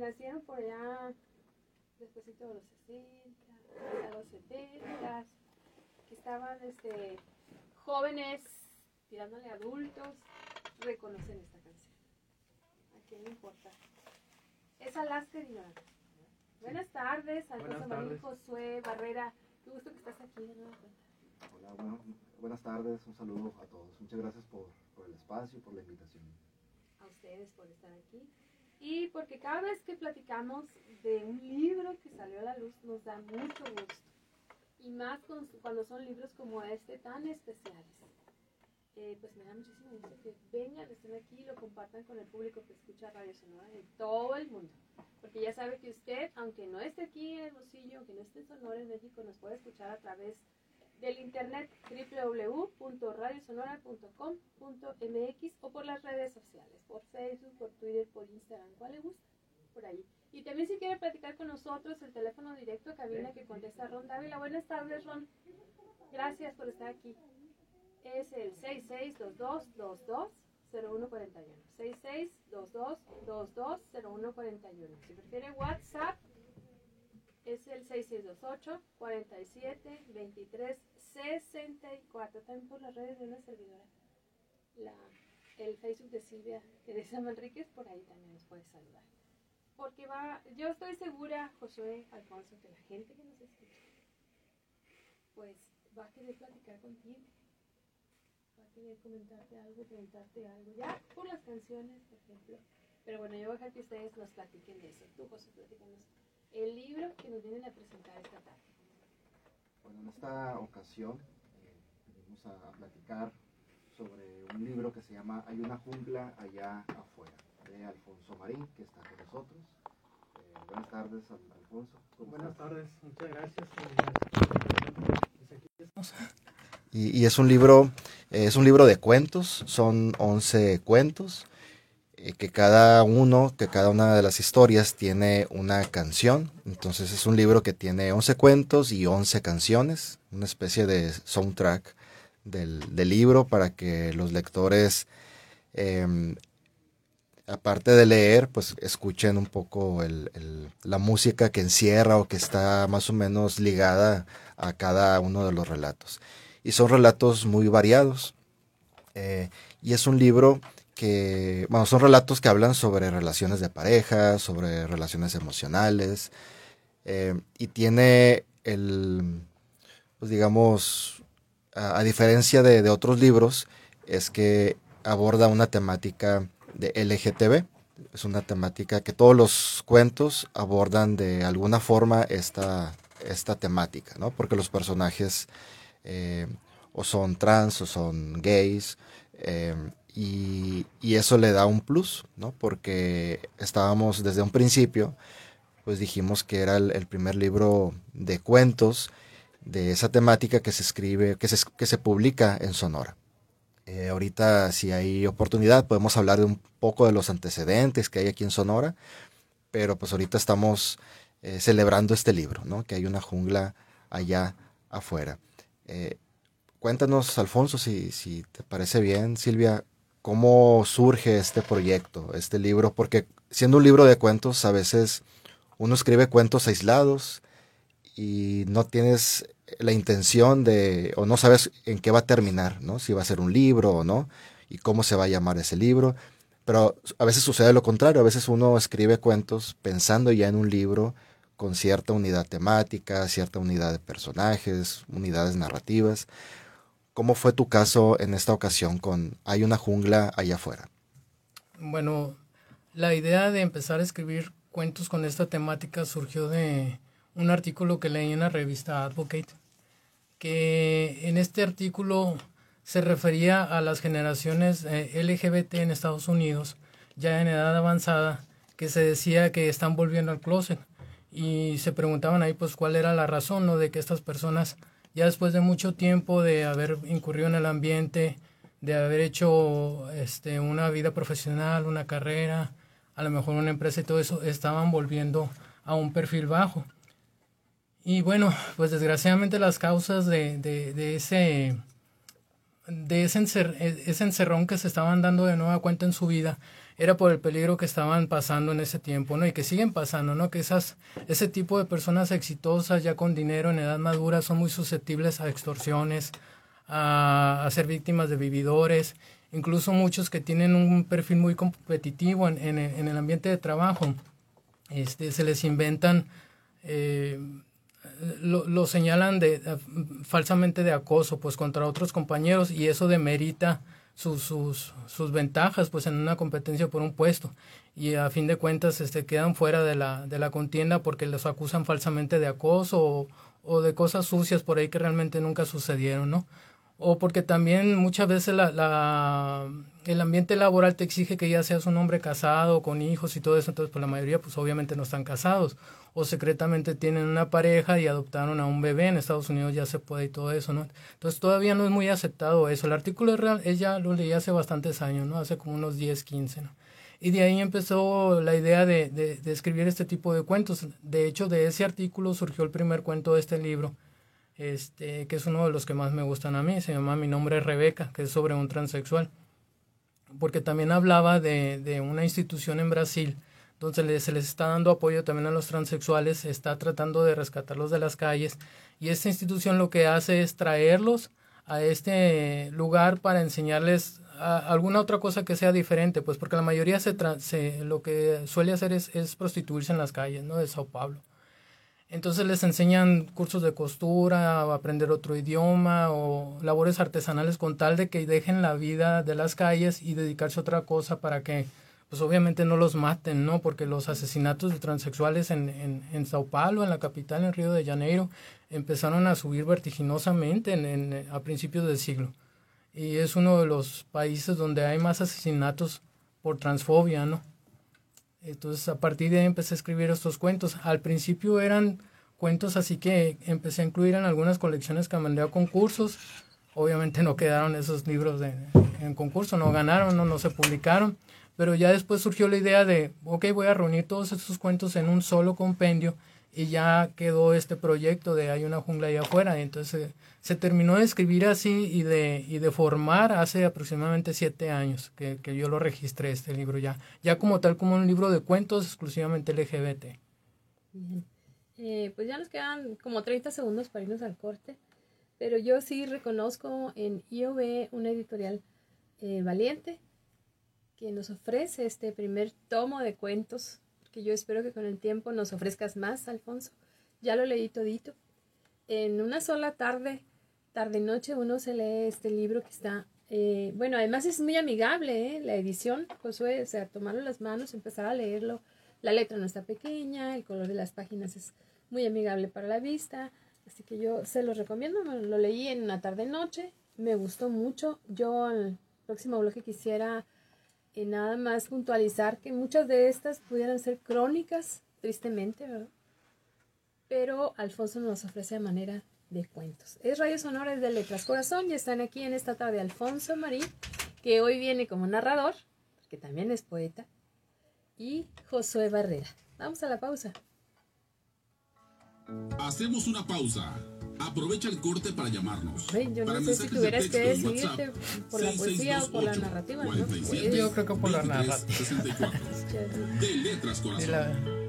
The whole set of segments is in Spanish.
nacieron por allá después de los 60, a los 70, que estaban este, jóvenes tirándole a adultos, reconocen esta canción. ¿A quién le importa? Es Alaska Ignorante. Buenas tardes, Alfonso Marín Josué Barrera. Qué gusto que estás aquí de nuevo. Hola, bueno, buenas tardes, un saludo a todos. Muchas gracias por, por el espacio y por la invitación. A ustedes por estar aquí. Y porque cada vez que platicamos de un libro que salió a la luz nos da mucho gusto. Y más cuando son libros como este tan especiales. Eh, pues me da muchísimo gusto que vengan, estén aquí y lo compartan con el público que escucha Radio Sonora de todo el mundo. Porque ya sabe que usted, aunque no esté aquí en Hermosillo, aunque no esté en Sonora, en México, nos puede escuchar a través del internet www.radiosonora.com.mx o por las redes sociales, por Facebook, por Twitter, por Instagram, ¿cuál le gusta? Por ahí. Y también si quiere platicar con nosotros, el teléfono directo cabina que contesta Ron Dávila. Buenas tardes, Ron. Gracias por estar aquí. Es el 662222 0141. 6622220141. Si prefiere WhatsApp, es el 6628 47 23 64. También por las redes de una servidora. El Facebook de Silvia Teresa Manríquez, por ahí también nos puede saludar. Porque va, yo estoy segura, Josué Alfonso, que la gente que nos escucha, pues va a querer platicar contigo. Va a querer comentarte algo, preguntarte algo. Ya por las canciones, por ejemplo. Pero bueno, yo voy a dejar que ustedes nos platiquen de eso. Tú, José, platícanos el libro que nos vienen a presentar esta tarde. Bueno, en esta ocasión eh, venimos a, platicar sobre un libro que se llama Hay una jungla allá afuera, de Alfonso Marín, que está con nosotros. Eh, buenas tardes, Alfonso. Buenas tardes, muchas gracias. Y, y, es un libro, eh, es un libro de cuentos, son 11 cuentos. Eh, que cada uno, que cada una de las historias tiene una canción. Entonces es un libro que tiene 11 cuentos y 11 canciones, una especie de soundtrack del, libro para que los lectores, em, aparte de leer, pues escuchen un poco la música que encierra o que está más o menos ligada a cada uno de los relatos. Y son relatos muy variados. Eh, y es un libro que, bueno, son relatos que hablan sobre relaciones de pareja, sobre relaciones emocionales, eh, y tiene el, pues digamos, a, diferencia de, otros libros, es que aborda una temática de LGTB. Es una temática que todos los cuentos abordan de alguna forma esta, esta temática, ¿no? Porque los personajes eh, o son trans o son gays, eh, y, eso le da un plus, ¿no? Porque estábamos desde un principio, pues dijimos que era el, primer libro de cuentos de esa temática que se escribe, que se, que se publica en Sonora. Eh, ahorita, si hay oportunidad, podemos hablar de un poco de los antecedentes que hay aquí en Sonora, pero pues ahorita estamos eh, celebrando este libro, ¿no? Que hay una jungla allá afuera. Eh, cuéntanos, Alfonso, si, si te parece bien, Silvia, cómo surge este proyecto, este libro, porque siendo un libro de cuentos, a veces uno escribe cuentos aislados y no tienes la intención de, o no sabes en qué va a terminar, ¿no? Si va a ser un libro o no, y cómo se va a llamar ese libro. Pero a veces sucede lo contrario, a veces uno escribe cuentos pensando ya en un libro con cierta unidad temática, cierta unidad de personajes, unidades narrativas. ¿Cómo fue tu caso en esta ocasión con Hay una jungla allá afuera? Bueno, la idea de empezar a escribir cuentos con esta temática surgió de un artículo que leí en la revista Advocate, que en este artículo se refería a las generaciones eh, LGBT en Estados Unidos, ya en edad avanzada, que se decía que están volviendo al closet y se preguntaban ahí pues cuál era la razón ¿no? de que estas personas ya después de mucho tiempo de haber incurrido en el ambiente, de haber hecho este, una vida profesional, una carrera, a lo mejor una empresa y todo eso, estaban volviendo a un perfil bajo. Y bueno, pues desgraciadamente las causas de, de, ese, de ese, ese encerrón que se estaban dando de nueva cuenta en su vida era por el peligro que estaban pasando en ese tiempo, ¿no? Y que siguen pasando, ¿no? Que esas, ese tipo de personas exitosas ya con dinero en edad madura son muy susceptibles a extorsiones, a, ser víctimas de vividores, incluso muchos que tienen un perfil muy competitivo en, el ambiente de trabajo, este, se les inventan, eh, lo, señalan de, falsamente de acoso, pues contra otros compañeros y eso demerita sus, sus, sus, ventajas pues en una competencia por un puesto y a fin de cuentas este, quedan fuera de la, de la contienda porque los acusan falsamente de acoso o, de cosas sucias por ahí que realmente nunca sucedieron, ¿no? O porque también muchas veces la, la, el ambiente laboral te exige que ya seas un hombre casado, con hijos y todo eso, entonces pues la mayoría pues obviamente no están casados o secretamente tienen una pareja y adoptaron a un bebé. En Estados Unidos ya se puede y todo eso, ¿no? Entonces todavía no es muy aceptado eso. El artículo es real, ella lo leí hace bastantes años, ¿no? Hace como unos 10, 15, ¿no? Y de ahí empezó la idea de, de, de escribir este tipo de cuentos. De hecho, de ese artículo surgió el primer cuento de este libro, este, que es uno de los que más me gustan a mí. Se llama Mi nombre es Rebeca, que es sobre un transexual. Porque también hablaba de, de una institución en Brasil entonces se les está dando apoyo también a los transexuales, se está tratando de rescatarlos de las calles y esta institución lo que hace es traerlos a este lugar para enseñarles alguna otra cosa que sea diferente, pues porque la mayoría se, lo que suele hacer es, es, prostituirse en las calles, ¿no? De Sao Paulo. Entonces les enseñan cursos de costura, o aprender otro idioma o labores artesanales con tal de que dejen la vida de las calles y dedicarse a otra cosa para que pues obviamente no los maten, ¿no? Porque los asesinatos de transexuales en, en, en Sao Paulo, en la capital, en Río de Janeiro, empezaron a subir vertiginosamente en, en, a principios del siglo. Y es uno de los países donde hay más asesinatos por transfobia, ¿no? Entonces a partir de ahí empecé a escribir estos cuentos. Al principio eran cuentos así que empecé a incluir en algunas colecciones que mandé a concursos. Obviamente no quedaron esos libros de, en concurso, no ganaron, no, no se publicaron pero ya después surgió la idea de, ok, voy a reunir todos estos cuentos en un solo compendio y ya quedó este proyecto de Hay una jungla allá afuera. Entonces se terminó de escribir así y de, y de formar hace aproximadamente siete años que, que yo lo registré, este libro ya, ya como tal como un libro de cuentos exclusivamente LGBT. Eh, pues ya nos quedan como 30 segundos para irnos al corte, pero yo sí reconozco en IOB una editorial eh, valiente que nos ofrece este primer tomo de cuentos, que yo espero que con el tiempo nos ofrezcas más, Alfonso. Ya lo leí todito. En una sola tarde, tarde-noche, uno se lee este libro que está, eh, bueno, además es muy amigable, ¿eh? la edición, Josué, o sea, tomarlo las manos, empezar a leerlo. La letra no está pequeña, el color de las páginas es muy amigable para la vista, así que yo se lo recomiendo, lo leí en una tarde-noche, me gustó mucho. Yo el próximo bloque quisiera y nada más puntualizar que muchas de estas pudieran ser crónicas, tristemente, ¿verdad? Pero Alfonso nos ofrece de manera de cuentos. Es Radio Sonora de Letras Corazón y están aquí en esta tarde Alfonso Marín, que hoy viene como narrador, que también es poeta, y Josué Barrera. Vamos a la pausa. Hacemos una pausa. Aprovecha el corte para llamarnos. yo no sé si tuvieras que decidirte por la poesía o por la narrativa, ¿no? yo creo que por la narrativa. de letras corazón.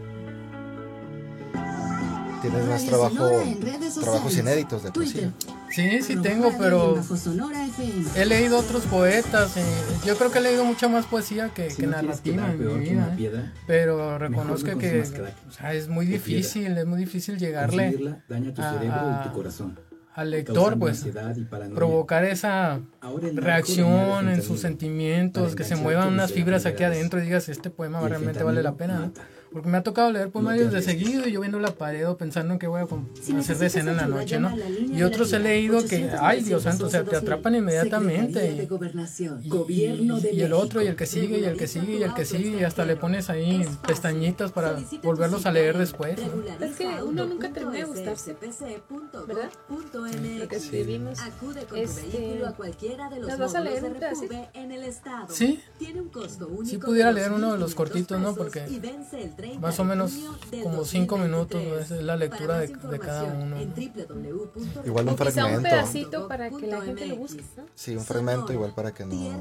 Tienes más trabajo, trabajos inéditos de poesía. Sí, sí tengo, pero he leído otros poetas. Y yo creo que he leído mucha más poesía que, narrativa en mi vida. ¿eh? Pero reconozco que es muy difícil, es muy difícil llegarle al lector, pues, provocar esa reacción en sus sentimientos, que se muevan unas fibras aquí adentro y digas, este poema realmente vale la pena. Porque me ha tocado leer poemarios de seguido y yo viendo la pared o pensando en qué voy a hacer de cena en la noche, ¿no? Y otros he leído que, ay Dios santo, o sea, te atrapan inmediatamente. Y, y, el otro, y el que sigue, y el que sigue, y el que sigue, y hasta le pones ahí pestañitas para volverlos a leer después. Es que uno nunca termina de gustarse, ¿verdad? Lo que escribimos. Este, ¿Las vas a leer un pedacito? Sí. Sí pudiera leer uno de los cortitos, ¿no? Porque más o menos como cinco minutos es la lectura de, de cada uno. Igual un O quizá un fragmento. pedacito para que la gente lo busque, ¿no? Sí, un fragmento igual para que no... Sí,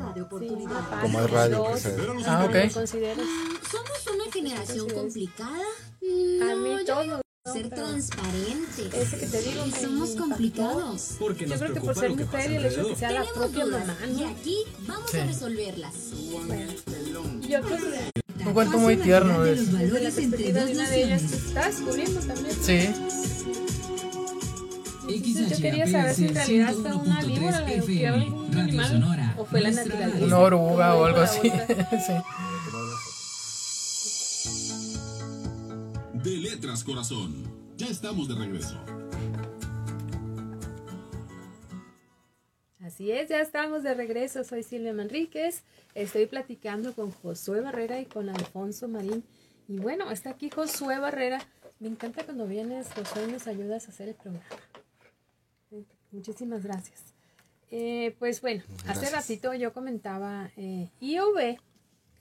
Como es radio, dos, que se- Ah, para que ok. consideres. ¿Somos una generación complicada? A mí todo. ser transparentes. Ese que te digo, Somos complicados. Porque Yo creo que por ser mujer y el hecho de que sea la propia mamá, y aquí vamos Sí. a resolverlas. Yo creo que Un cuento muy tierno es. la perspectiva de una de ellas que está descubriendo también. Sí, Entonces, yo quería saber si en realidad fue una víbora la que algún animal o fue la naturaleza. una oruga o algo así. sí. De Letras Corazón. Ya estamos de regreso. Así es, ya estamos de regreso. Soy Silvia Manríquez. Estoy platicando con Josué Barrera y con Alfonso Marín. Y bueno, está aquí Josué Barrera. Me encanta cuando vienes, Josué, y nos ayudas a hacer el programa. Muchísimas gracias. Eh, pues bueno, hace ratito yo comentaba eh, IOB,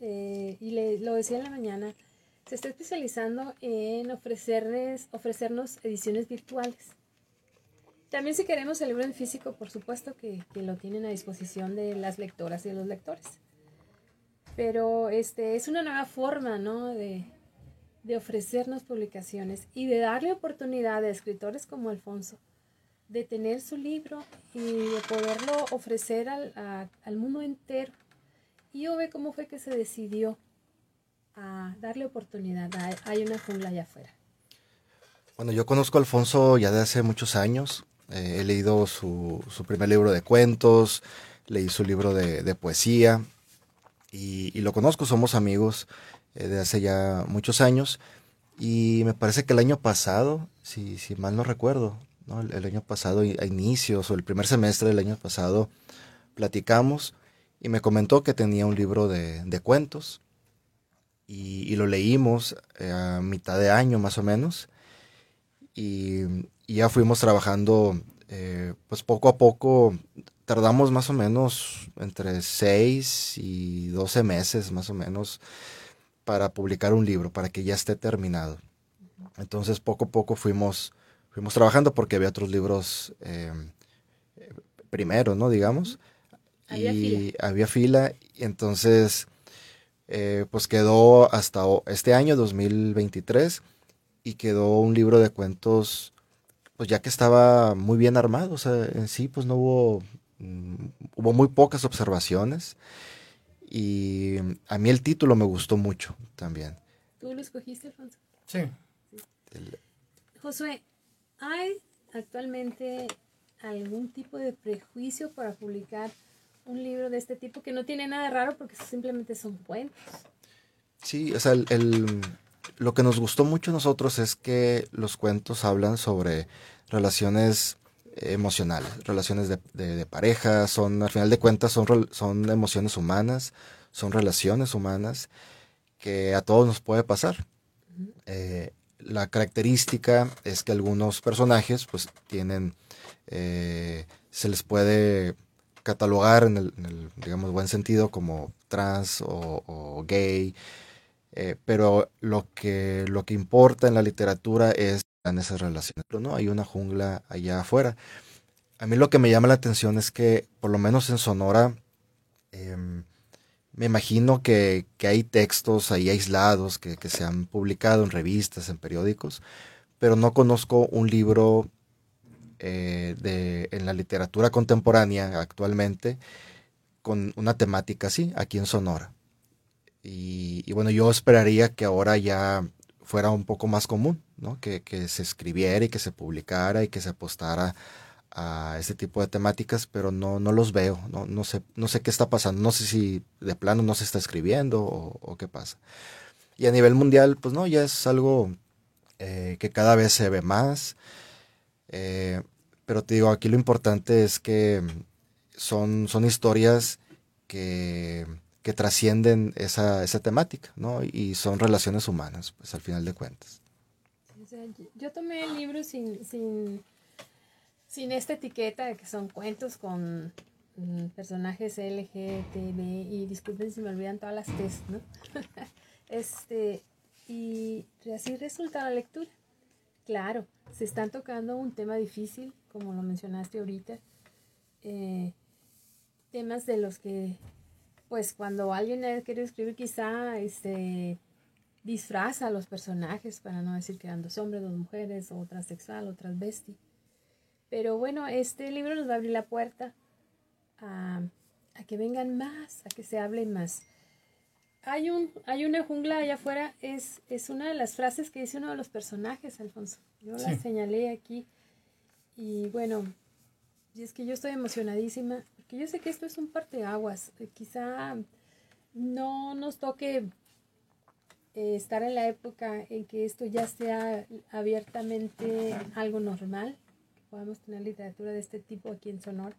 eh, y le, lo decía en la mañana, se está especializando en ofrecerles, ofrecernos ediciones virtuales. También si queremos el libro en físico, por supuesto que, que lo tienen a disposición de las lectoras y de los lectores. Pero este es una nueva forma, ¿no? De, de ofrecernos publicaciones y de darle oportunidad a escritores como Alfonso de tener su libro y de poderlo ofrecer al, al mundo entero. Y yo ve cómo fue que se decidió a darle oportunidad. Hay, hay una jungla allá afuera. Bueno, yo conozco a Alfonso ya de hace muchos años. Eh, he leído su, su primer libro de cuentos, leí su libro de, de poesía y, lo conozco, somos amigos eh, de hace ya muchos años. Y me parece que el año pasado, si, si mal no recuerdo, ¿no? El, año pasado, a inicios o el primer semestre del año pasado, platicamos y me comentó que tenía un libro de, de cuentos y, y lo leímos eh, a mitad de año más o menos y, y ya fuimos trabajando eh, pues poco a poco tardamos más o menos entre 6 y 12 meses más o menos para publicar un libro para que ya esté terminado. Entonces poco a poco fuimos fuimos trabajando porque había otros libros eh, primero no digamos. Había y fila. había fila. Y entonces eh, pues quedó hasta este año 2023 y quedó un libro de cuentos pues ya que estaba muy bien armado o sea en sí pues no hubo mm, hubo muy pocas observaciones y a mí el título me gustó mucho también ¿Tú lo escogiste, Alfonso? Sí. Josué, ¿hay actualmente algún tipo de prejuicio para publicar un libro de este tipo que no tiene nada de raro porque simplemente son cuentos? Sí, o sea, el, el- lo que nos gustó mucho a nosotros es que los cuentos hablan sobre relaciones emocionales, relaciones de, de- de pareja, son, al final de cuentas, son, son emociones humanas, son relaciones humanas que a todos nos puede pasar. Eh, la característica es que algunos personajes, pues, tienen, eh, se les puede catalogar en el, en el, digamos, buen sentido como trans o, o gay, eh, pero lo que, lo que importa en la literatura es en esas relaciones. No, hay una jungla allá afuera. A mí lo que me llama la atención es que, por lo menos en Sonora, em, me imagino que, que hay textos ahí aislados que, que se han publicado en revistas, en periódicos, pero no conozco un libro eh, de, en la literatura contemporánea actualmente con una temática así, aquí en Sonora. Y, bueno, yo esperaría que ahora ya fuera un poco más común, ¿no? Que, que se escribiera y que se publicara y que se apostara a este tipo de temáticas, pero no, no los veo, no, no, sé, no sé qué está pasando, no sé si de plano no se está escribiendo o, o qué pasa. Y a nivel mundial, pues no, ya es algo eh, que cada vez se ve más, eh, pero te digo, aquí lo importante es que son, son historias que, que trascienden esa, esa temática, ¿no? Y son relaciones humanas, pues al final de cuentas. Yo, tomé el libro sin, sin, sin esta etiqueta de que son cuentos con mm, personajes LGTB y disculpen si me olvidan todas las T's, ¿no? este, y así resulta la lectura. Claro, se están tocando un tema difícil, como lo mencionaste ahorita, eh, temas de los que, pues cuando alguien quiere escribir quizá este, disfraza a los personajes, para no decir que eran dos hombres, dos mujeres, o transexual, o transvesti. Pero bueno, este libro nos va a abrir la puerta a, a que vengan más, a que se hablen más. Hay, un, hay una jungla allá afuera, es, es una de las frases que dice uno de los personajes, Alfonso. Yo la señalé aquí. Y bueno, y es que yo estoy emocionadísima, porque yo sé que esto es un parteaguas. Eh, quizá no nos toque eh, estar en la época en que esto ya sea abiertamente algo normal, que podamos tener literatura de este tipo aquí en Sonora.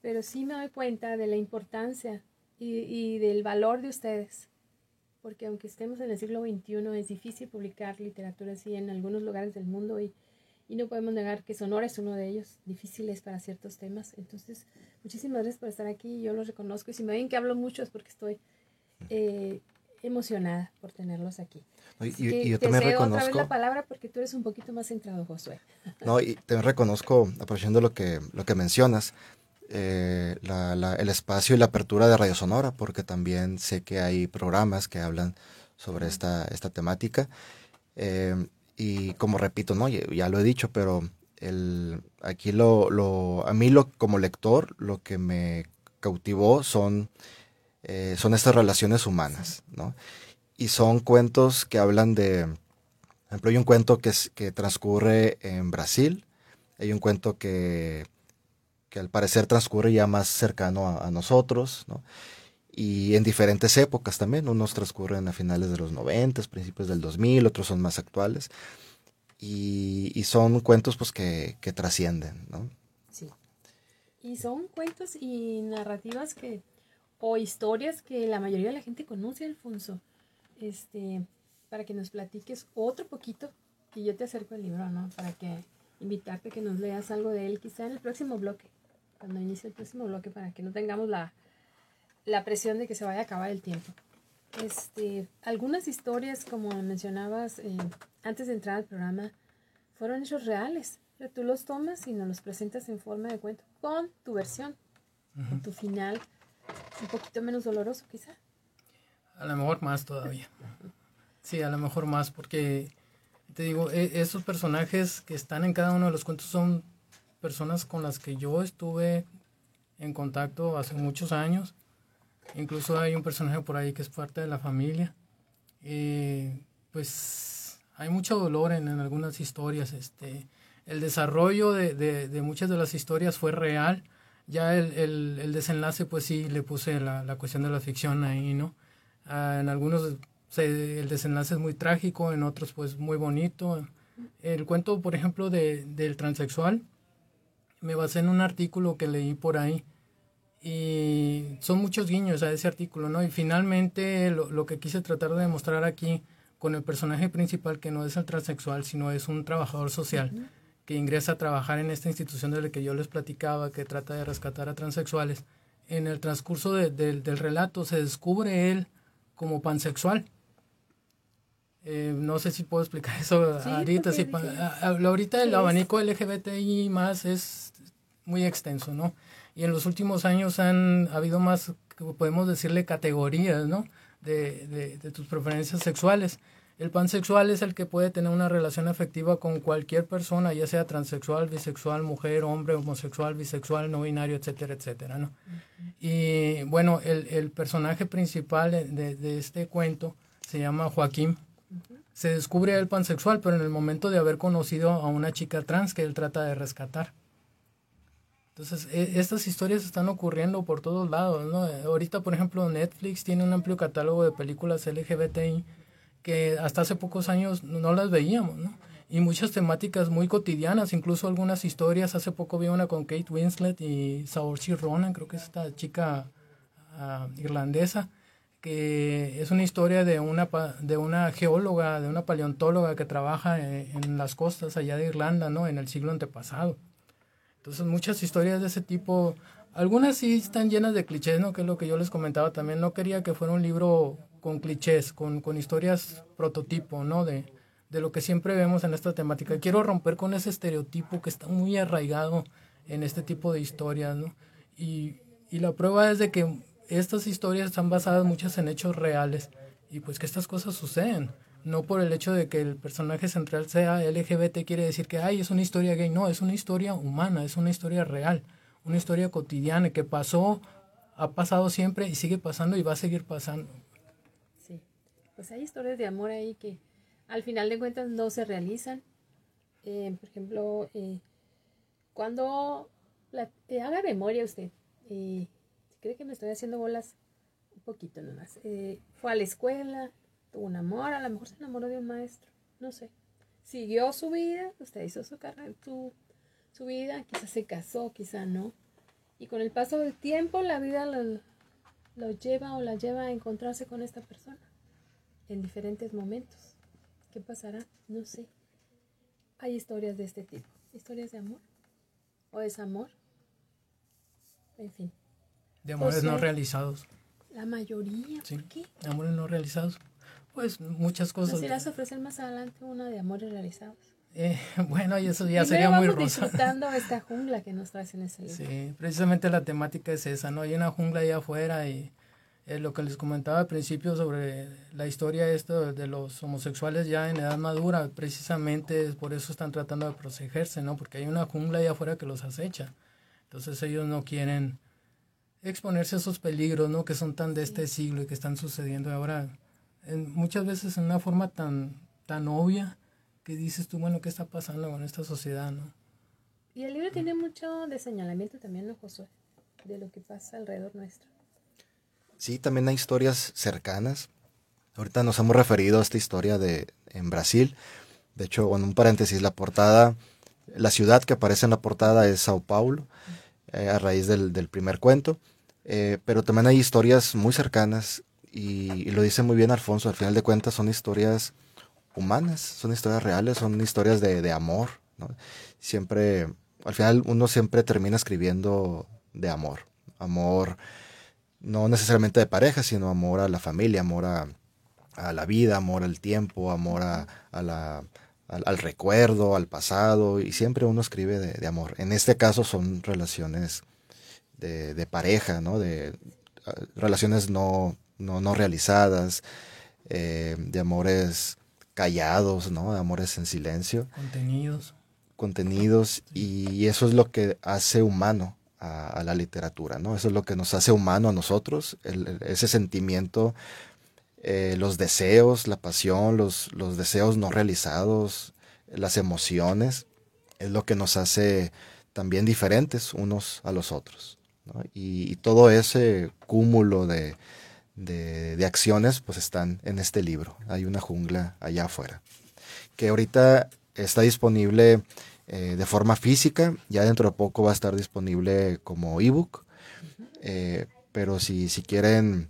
Pero sí me doy cuenta de la importancia y, del valor de ustedes. Porque aunque estemos en el siglo XXI, es difícil publicar literatura así en algunos lugares del mundo y, y no podemos negar que Sonora es uno de ellos, difíciles para ciertos temas. Entonces, muchísimas gracias por estar aquí, yo los reconozco y si me ven que hablo mucho es porque estoy eh, emocionada por tenerlos aquí. y, yo también reconozco. Otra vez la palabra porque tú eres un poquito más centrado, Josué. No, y también reconozco, aprovechando lo que, lo que mencionas, eh, el espacio y la apertura de Radio Sonora, porque también sé que hay programas que hablan sobre esta, esta temática. Eh, y como repito, no, ya, lo he dicho, pero el, aquí lo, lo, a mí lo, como lector lo que me cautivó son, eh, son estas relaciones humanas, ¿no? Y son cuentos que hablan de, por ejemplo, hay un cuento que, que transcurre en Brasil, hay un cuento que que al parecer transcurre ya más cercano a, nosotros, ¿no? Y en diferentes épocas también, unos transcurren a finales de los 90, principios del 2000, otros son más actuales. Y, son cuentos pues que, trascienden, ¿no? Sí. Y son cuentos y narrativas que, o historias que la mayoría de la gente conoce, Alfonso. Este, para que nos platiques otro poquito y yo te acerco el libro, ¿no? Para que invitarte a que nos leas algo de él, quizá en el próximo bloque cuando inicie el próximo bloque para que no tengamos la, presión de que se vaya a acabar el tiempo. Este, algunas historias, como mencionabas eh, antes de entrar al programa, fueron hechos reales. Pero tú los tomas y nos los presentas en forma de cuento con tu versión, con tu final un poquito menos doloroso quizá. A lo mejor más todavía. Sí, a lo mejor más, porque te digo, e, esos personajes que están en cada uno de los cuentos son personas con las que yo estuve en contacto hace muchos años. Incluso hay un personaje por ahí que es parte de la familia. pues hay mucho dolor en, algunas historias. Este, el desarrollo de, de, muchas de las historias fue real. Ya el, el, el desenlace, pues sí, le puse la, la, cuestión de la ficción ahí, ¿no? Ah, en algunos el desenlace es muy trágico, en otros pues muy bonito. El cuento, por ejemplo, de, del transexual, me basé en un artículo que leí por ahí y son muchos guiños a ese artículo, ¿no? Y finalmente lo, lo, que quise tratar de demostrar aquí con el personaje principal que no es el transexual, sino es un trabajador social que ingresa a trabajar en esta institución de la que yo les platicaba, que trata de rescatar a transexuales. En el transcurso del relato se descubre él como pansexual. Eh, no sé si puedo explicar eso ahorita. Si, ahorita el abanico LGBTI más es muy extenso, ¿no? Y en los últimos años han habido más, podemos decirle, categorías, ¿no? De, de, tus preferencias sexuales. El pansexual es el que puede tener una relación afectiva con cualquier persona, ya sea transexual, bisexual, mujer, hombre, homosexual, bisexual, no binario, etcétera, etcétera, ¿no? Y bueno, el, el personaje principal de, de, este cuento se llama Joaquín. Se descubre el pansexual, pero en el momento de haber conocido a una chica trans que él trata de rescatar. Entonces, e, estas historias están ocurriendo por todos lados, ¿no? Ahorita, por ejemplo, Netflix tiene un amplio catálogo de películas LGBTI que hasta hace pocos años no las veíamos, ¿no? Y muchas temáticas muy cotidianas, incluso algunas historias. Hace poco vi una con Kate Winslet y Saoirse Ronan, creo que es esta chica ah, irlandesa, que es una historia de una, de una geóloga, de una paleontóloga que trabaja en, en las costas allá de Irlanda, ¿no? En el siglo antepasado. Entonces muchas historias de ese tipo, algunas sí están llenas de clichés, ¿no? Que es lo que yo les comentaba también. No quería que fuera un libro con clichés, con, con historias prototipo, ¿no? De, de lo que siempre vemos en esta temática. Quiero romper con ese estereotipo que está muy arraigado en este tipo de historias, ¿no? Y, y la prueba es de que estas historias están basadas muchas en hechos reales y pues que estas cosas suceden. No por el hecho de que el personaje central sea LGBT quiere decir que, ay, es una historia gay. No, es una historia humana, es una historia real, una historia cotidiana que pasó, ha pasado siempre y sigue pasando y va a seguir pasando. Sí, pues hay historias de amor ahí que al final de cuentas no se realizan. Eh, por ejemplo, eh, cuando la, eh, haga memoria usted, eh, si cree que me estoy haciendo bolas, un poquito nomás. Eh, fue a la escuela, tuvo un amor, a lo mejor se enamoró de un maestro, no sé. Siguió su vida, usted hizo su carrera, su, su vida, quizás se casó, quizá no. Y con el paso del tiempo, la vida lo, lo lleva o la lleva a encontrarse con esta persona en diferentes momentos. ¿Qué pasará? No sé. Hay historias de este tipo. Historias de amor o desamor. En fin, De amores no realizados. la mayoría. Sí. De amores no realizados. Pues muchas ¿No cosas. ofrecer más adelante una de amores realizados? Eh, bueno, y eso ya Primero sería muy rosa. disfrutando esta jungla que nos traes en ese libro. Sí, precisamente la temática es esa, ¿no? Hay una jungla allá afuera y eh, lo que les comentaba al principio sobre la historia esto de los homosexuales ya en edad madura, precisamente es por eso están tratando de protegerse, ¿no? Porque hay una jungla allá afuera que los acecha. Entonces ellos no quieren exponerse a esos peligros, ¿no? Que son tan de este siglo y que están sucediendo ahora en, muchas veces en una forma tan, tan obvia que dices tú, bueno, ¿qué está pasando con esta sociedad, no? Y el libro tiene mucho de señalamiento también, ¿no, Josué? De lo que pasa alrededor nuestro. Sí, también hay historias cercanas. Ahorita nos hemos referido a esta historia de en Brasil. De hecho, en un paréntesis, la portada, la ciudad que aparece en la portada es Sao Paulo, eh, a raíz del, del primer cuento. Eh, pero también hay historias muy cercanas y, y lo dice muy bien Alfonso, al final de cuentas son historias humanas, son historias reales, son historias de, de amor. ¿no? Siempre, al final uno siempre termina escribiendo de amor. Amor no necesariamente de pareja, sino amor a la familia, amor a, a la vida, amor al tiempo, amor a, a la, al, al recuerdo, al pasado, y siempre uno escribe de, de amor. En este caso son relaciones de, de pareja, ¿no? De ah, relaciones no, no, no realizadas, eh, de amores callados, ¿no? De amores en silencio Contenidos. contenidos y eso es lo que hace humano a, a la literatura, ¿no? Eso es lo que nos hace humano a nosotros, el- el- ese sentimiento, eh, los deseos, la pasión, los, los deseos no realizados, las emociones, es lo que nos hace también diferentes unos a los otros. ¿no? Y, y todo ese cúmulo de, de- acciones pues están en este libro. Hay una jungla allá afuera. Que ahorita está disponible eh, de forma física, ya dentro de poco va a estar disponible como ebook. Eh, pero si, si quieren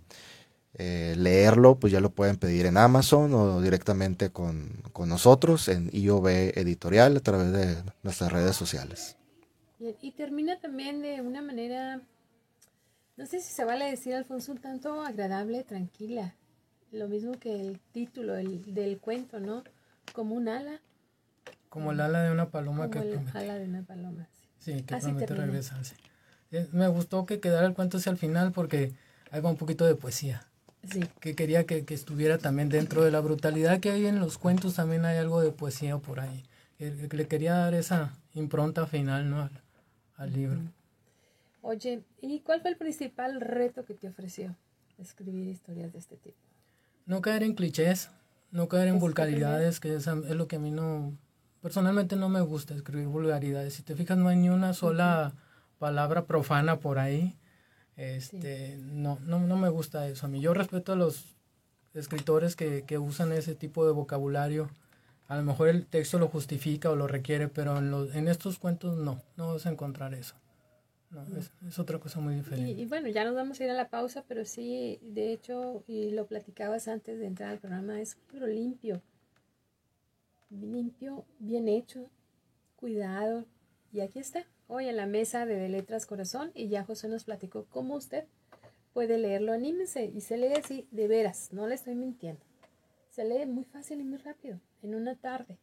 eh, leerlo, pues ya lo pueden pedir en Amazon o directamente con, con nosotros en IOB Editorial a través de nuestras redes sociales. Y termina también de una manera, no sé si se vale decir, Alfonso, un tanto agradable, tranquila. Lo mismo que el título el- del cuento, ¿no? Como un ala, Como el ala de una paloma como que el promete. ala de una paloma. sí. Sí, que Así promete termina. regresarse. Eh, Me gustó que quedara el cuento hacia el final porque hay un poquito de poesía. Sí, Que quería que, que estuviera también dentro de la brutalidad que hay en los cuentos, también hay algo de poesía por ahí. Que le quería dar esa impronta final ¿no? al, al libro. Oye, ¿y cuál fue el principal reto que te ofreció escribir historias de este tipo? No caer en clichés, no caer en vulgaridades, que es, es lo que a mí no, personalmente no me gusta escribir vulgaridades. Si te fijas, no hay ni una sola palabra profana por ahí. Este, no, no, no me gusta eso. A mí yo respeto a los escritores que, que usan ese tipo de vocabulario. A lo mejor el texto lo justifica o lo requiere, pero en, los, en estos cuentos no, no vas a encontrar eso. No, es, es otra cosa muy diferente. y bueno, ya nos vamos a ir a la pausa, pero sí, de hecho, y lo platicabas antes de entrar al programa, es un libro limpio. Limpio, bien hecho, cuidado. Y aquí está, hoy en la mesa de, de Letras Corazón, y ya José nos platicó cómo usted puede leerlo, anímense y se lee así, de veras, no le estoy mintiendo. Se lee muy fácil y muy rápido, en una tarde.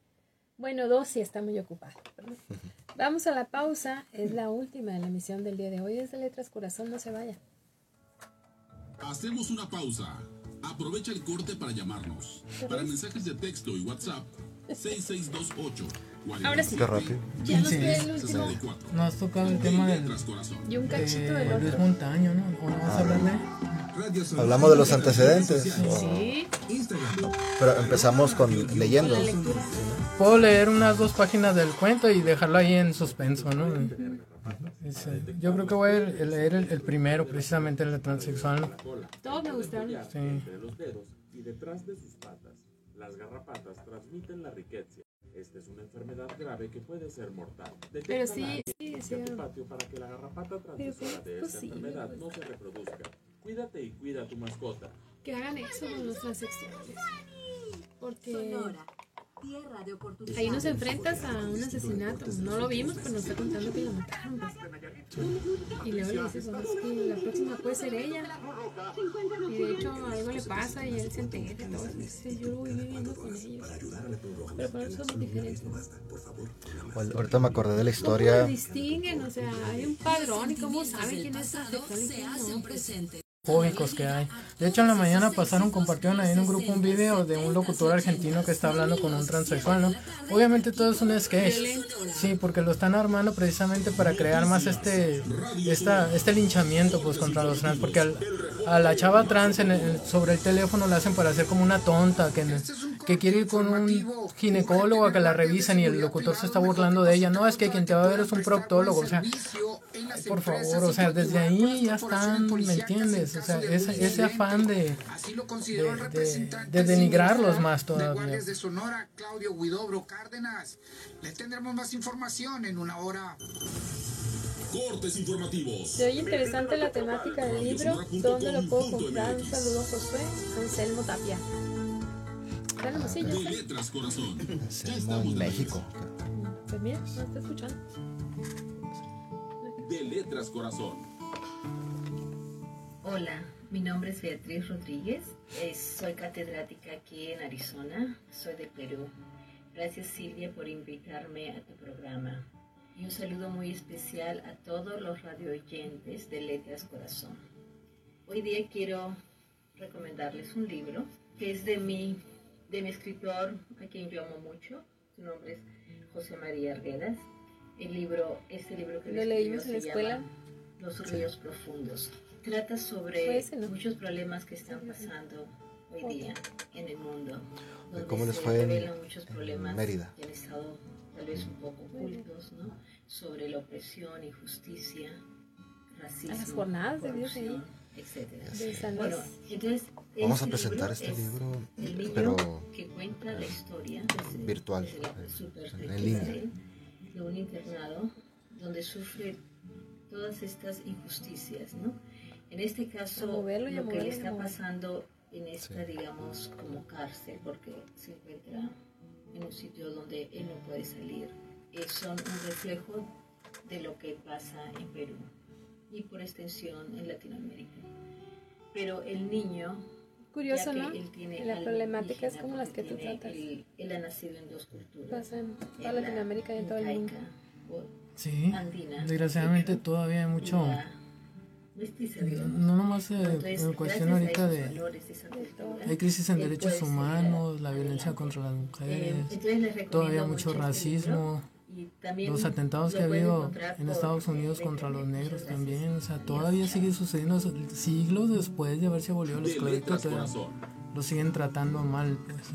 Bueno, dos si está muy ocupado. perdón. Vamos a la pausa, es la última de la emisión del día de hoy, es de Letras Corazón, no se vaya. Hacemos una pausa. Aprovecha el corte para llamarnos. Para mensajes de texto y WhatsApp, 6628 Ahora sí. Qué rápido. Ya nos Sí. queda el último 64. No has tocado el tema del, Letras Corazón. y un cachito de del Luis. Montaño, ¿no? ¿O no vas a hablar de? Hablamos de los antecedentes, Sí, pero empezamos con leyendo. la lectura. Puedo leer unas dos páginas del cuento y dejarlo ahí en suspenso, ¿no? Dice, yo creo que voy a leer el, el primero, precisamente el de transexual. Todos me gustaron. Sí. entre los dedos y detrás de sus patas. Las garrapatas transmiten la riqueza. Esta es una enfermedad grave que puede ser mortal. Pero sí, sí, sí. Detecta tu patio para que la garrapata transmisora de pues esta sí, enfermedad pues. no se reproduzca. Cuídate y cuida a tu mascota. Que hagan eso con los transexuales. Porque Sonora. Ahí nos enfrentas a un asesinato. No lo vimos, pero nos está contando que lo mataron. pues. Y luego le dices, bueno, es que la próxima puede ser ella. Y de hecho algo le pasa y él se entera dice, yo lo voy viviendo con ellos. Pero por eso somos diferentes. Bueno, Ahorita me acordé de la ¿Cómo historia. lo distinguen? O sea, hay un padrón y cómo saben quién es y se quién hacen no. Presentes. Fóbicos que hay. De hecho, en la mañana pasaron, compartieron ahí en un grupo un video de un locutor argentino que está hablando con un transexual, ¿no? Obviamente todo es un sketch. Sí, porque lo están armando precisamente para crear más este esta, este linchamiento pues contra los trans, porque al- a la chava trans en el- sobre el teléfono la hacen para hacer como una tonta que, que quiere ir con un ginecólogo a que la revisen y el locutor se está burlando de ella. No, es que quien te va a ver es un proctólogo, o sea, por favor, o sea, desde ahí ya están, ¿me entiendes? O sea, ese, ese afán de, de- de- de denigrarlos más todavía. De Sonora, Claudio Guidobro Cárdenas. Le tendremos más información en una hora. Cortes informativos. Se oye interesante la temática del libro. ¿Dónde lo puedo comprar? Un saludo, Josué. Anselmo Tapia. ¿Sí? Letras Corazón. Ya estamos en México. Pues mira, no está escuchando. De Letras Corazón. Hola, mi nombre es Beatriz Rodríguez, eh, soy catedrática aquí en Arizona, soy de Perú. Gracias Silvia por invitarme a tu programa. Y un saludo muy especial a todos los radioyentes de Letras Corazón. Hoy día quiero recomendarles un libro que es de mi, de mi escritor, a quien yo amo mucho. Su nombre es José María Arguedas. El libro, este libro que ¿Lo leímos en la se escuela? llama Los ríos profundos. Trata sobre muchos problemas que están pasando hoy día en el mundo. donde ¿Cómo les fue en- Mérida? que han estado tal vez un poco ocultos, ¿no? Sobre la opresión, injusticia, racismo, A las jornadas de Dios ahí. Bueno, entonces Vamos a este presentar este es libro, el pero que cuenta la historia desde- virtual, desde la- en- línea. de un internado donde sufre todas estas injusticias, ¿no? En este A caso, moverlo lo que le está pasando en esta, Sí. digamos, como cárcel, porque se encuentra en un sitio donde él no puede salir, eh, son un reflejo de lo que pasa en Perú y por extensión en Latinoamérica. Pero el niño Curioso, ¿no? él tiene La alma problemática es indígena como las que tú tratas. Él, él ha nacido en dos culturas. Pasa en toda en la Latinoamérica y en todo el mundo. Sí, andina, desgraciadamente de hecho, todavía hay mucho... No, nomás eh, en cuestión ahorita de... valores de esa cultura, Hay crisis en derechos humanos, la violencia contra las Eh, mujeres, recomiendo todavía mucho este racismo, libro y también los atentados lo que ha habido en Estados Unidos contra los negros también, o sea, todavía sigue sucediendo siglos después de haberse abolido la esclavitud, lo siguen tratando mal. pues,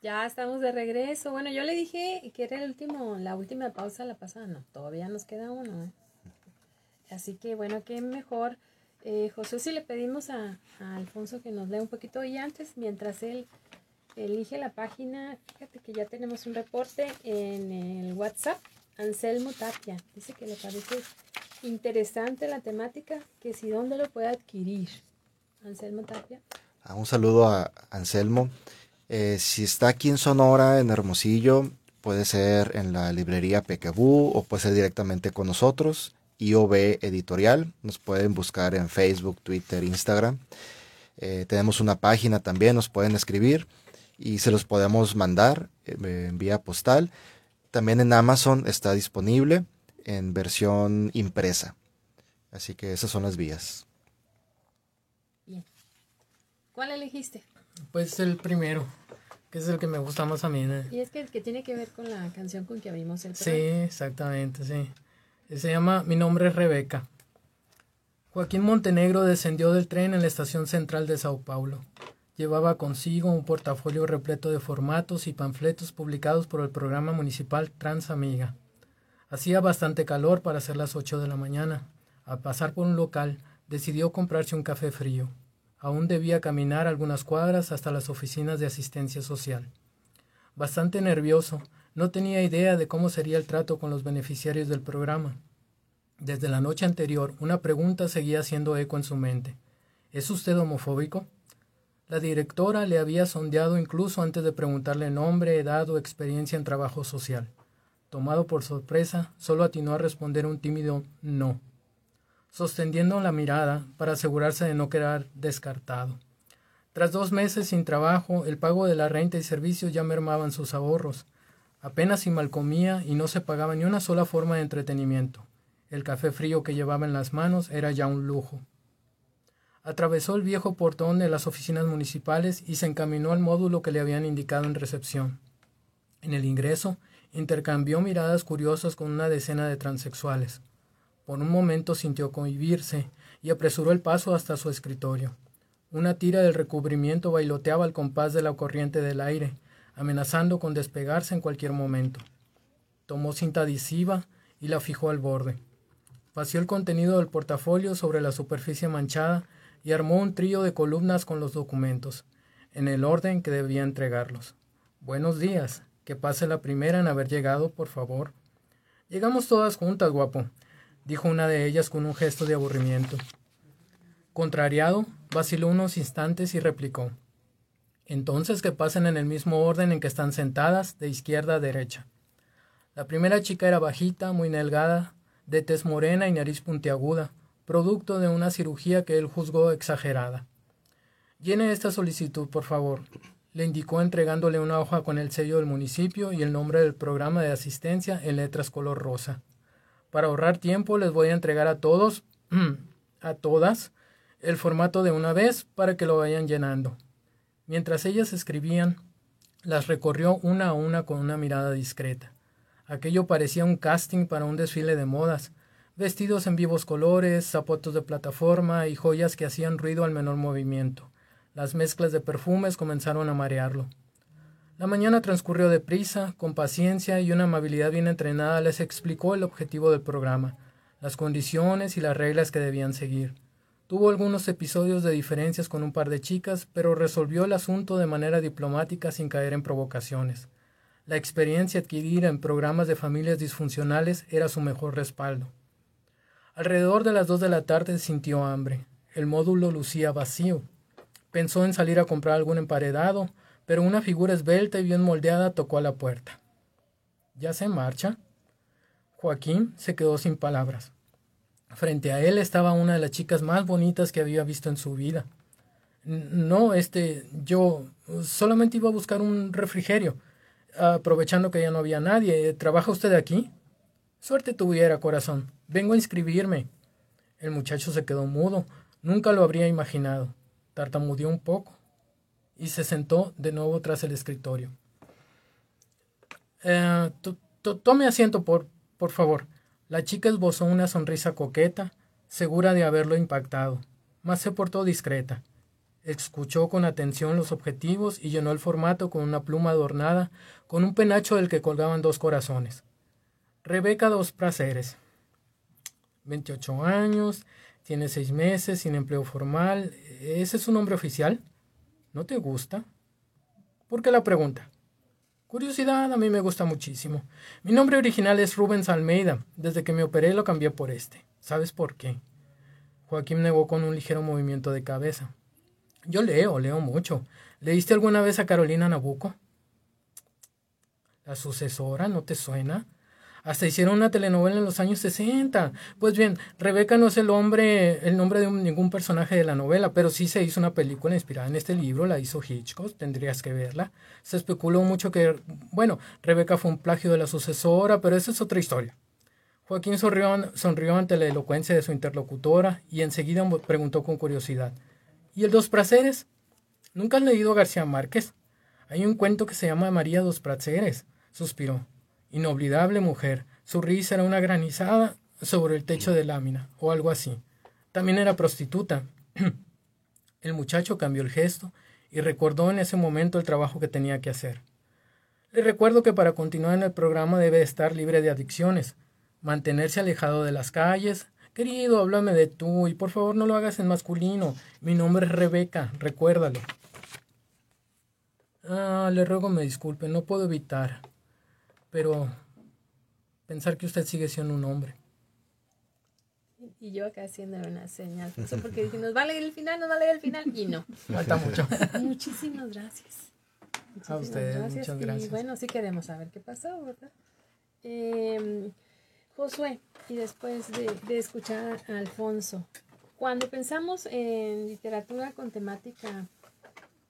Ya estamos de regreso. Bueno, yo le dije que era el último, la última pausa la pasada. No, todavía nos queda uno. ¿eh? Así que bueno, qué mejor. Eh, José, si le pedimos a, a Alfonso que nos lea un poquito y antes, mientras él elige la página, fíjate que ya tenemos un reporte en el WhatsApp. Anselmo Tapia dice que le parece interesante la temática, que si dónde lo puede adquirir. Anselmo Tapia. Ah, un saludo a Anselmo. Eh, si está aquí en Sonora, en Hermosillo, puede ser en la librería Pequebú o puede ser directamente con nosotros IOB Editorial. Nos pueden buscar en Facebook, Twitter, Instagram. Eh, tenemos una página también, nos pueden escribir y se los podemos mandar eh, en vía postal. También en Amazon está disponible en versión impresa. Así que esas son las vías. Bien. ¿Cuál elegiste? Pues el primero, que es el que me gusta más a mí. ¿no? Y es que el que tiene que ver con la canción con que abrimos el Sí, programa. exactamente, sí. Se llama Mi nombre es Rebeca. Joaquín Montenegro descendió del tren en la estación central de Sao Paulo. Llevaba consigo un portafolio repleto de formatos y panfletos publicados por el programa municipal Transamiga. Hacía bastante calor para ser las 8 de la mañana. Al pasar por un local, decidió comprarse un café frío. Aún debía caminar algunas cuadras hasta las oficinas de asistencia social. Bastante nervioso, no tenía idea de cómo sería el trato con los beneficiarios del programa. Desde la noche anterior, una pregunta seguía haciendo eco en su mente. ¿Es usted homofóbico? La directora le había sondeado incluso antes de preguntarle nombre, edad o experiencia en trabajo social. Tomado por sorpresa, solo atinó a responder un tímido no, sosteniendo la mirada para asegurarse de no quedar descartado. Tras dos meses sin trabajo, el pago de la renta y servicios ya mermaban sus ahorros. Apenas si mal comía y no se pagaba ni una sola forma de entretenimiento. El café frío que llevaba en las manos era ya un lujo. Atravesó el viejo portón de las oficinas municipales y se encaminó al módulo que le habían indicado en recepción. En el ingreso, intercambió miradas curiosas con una decena de transexuales. Por un momento sintió cohibirse y apresuró el paso hasta su escritorio. Una tira del recubrimiento bailoteaba al compás de la corriente del aire, amenazando con despegarse en cualquier momento. Tomó cinta adhesiva y la fijó al borde. Vació el contenido del portafolio sobre la superficie manchada y armó un trío de columnas con los documentos, en el orden que debía entregarlos. Buenos días. Que pase la primera en haber llegado, por favor. Llegamos todas juntas, guapo, dijo una de ellas con un gesto de aburrimiento. Contrariado, vaciló unos instantes y replicó. Entonces que pasen en el mismo orden en que están sentadas, de izquierda a derecha. La primera chica era bajita, muy delgada, de tez morena y nariz puntiaguda, producto de una cirugía que él juzgó exagerada. Llene esta solicitud, por favor, le indicó entregándole una hoja con el sello del municipio y el nombre del programa de asistencia en letras color rosa. Para ahorrar tiempo les voy a entregar a todos, a todas, el formato de una vez para que lo vayan llenando. Mientras ellas escribían, las recorrió una a una con una mirada discreta. Aquello parecía un casting para un desfile de modas, vestidos en vivos colores, zapatos de plataforma y joyas que hacían ruido al menor movimiento. Las mezclas de perfumes comenzaron a marearlo. La mañana transcurrió deprisa, con paciencia y una amabilidad bien entrenada les explicó el objetivo del programa, las condiciones y las reglas que debían seguir. Tuvo algunos episodios de diferencias con un par de chicas, pero resolvió el asunto de manera diplomática sin caer en provocaciones. La experiencia adquirida en programas de familias disfuncionales era su mejor respaldo. Alrededor de las dos de la tarde sintió hambre. El módulo lucía vacío. Pensó en salir a comprar algún emparedado, pero una figura esbelta y bien moldeada tocó a la puerta. ¿Ya se marcha? Joaquín se quedó sin palabras. Frente a él estaba una de las chicas más bonitas que había visto en su vida. No, este, yo solamente iba a buscar un refrigerio, aprovechando que ya no había nadie. ¿Trabaja usted aquí? Suerte tuviera, corazón. Vengo a inscribirme. El muchacho se quedó mudo. Nunca lo habría imaginado. Tartamudeó un poco y se sentó de nuevo tras el escritorio. Eh, tome asiento, por, por favor. La chica esbozó una sonrisa coqueta, segura de haberlo impactado, mas se portó discreta. Escuchó con atención los objetivos y llenó el formato con una pluma adornada con un penacho del que colgaban dos corazones. Rebeca Dos Praceres. 28 años, tiene seis meses, sin empleo formal. ¿Ese es su nombre oficial? ¿No te gusta? ¿Por qué la pregunta? Curiosidad, a mí me gusta muchísimo. Mi nombre original es Rubens Almeida. Desde que me operé lo cambié por este. ¿Sabes por qué? Joaquín negó con un ligero movimiento de cabeza. Yo leo, leo mucho. ¿Leíste alguna vez a Carolina Nabucco? ¿La sucesora no te suena? Hasta hicieron una telenovela en los años 60. Pues bien, Rebeca no es el hombre, el nombre de ningún personaje de la novela, pero sí se hizo una película inspirada en este libro, la hizo Hitchcock, tendrías que verla. Se especuló mucho que, bueno, Rebeca fue un plagio de la sucesora, pero esa es otra historia. Joaquín sonrió, sonrió ante la elocuencia de su interlocutora y enseguida preguntó con curiosidad, ¿y el dos praceres? ¿Nunca has leído García Márquez? Hay un cuento que se llama María dos praceres, suspiró. Inolvidable mujer. Su risa era una granizada sobre el techo de lámina, o algo así. También era prostituta. el muchacho cambió el gesto y recordó en ese momento el trabajo que tenía que hacer. Le recuerdo que para continuar en el programa debe estar libre de adicciones, mantenerse alejado de las calles. Querido, háblame de tú y por favor no lo hagas en masculino. Mi nombre es Rebeca, recuérdalo. Ah, le ruego me disculpe, no puedo evitar pero pensar que usted sigue siendo un hombre. Y yo acá haciendo una señal, porque dije, nos va a leer el final, nos va a leer el final, y no. Falta mucho. Muchísimas gracias. a ustedes, muchas gracias. Y bueno, sí queremos saber qué pasó, ¿verdad? Eh, Josué, y después de, de, escuchar a Alfonso, cuando pensamos en literatura con temática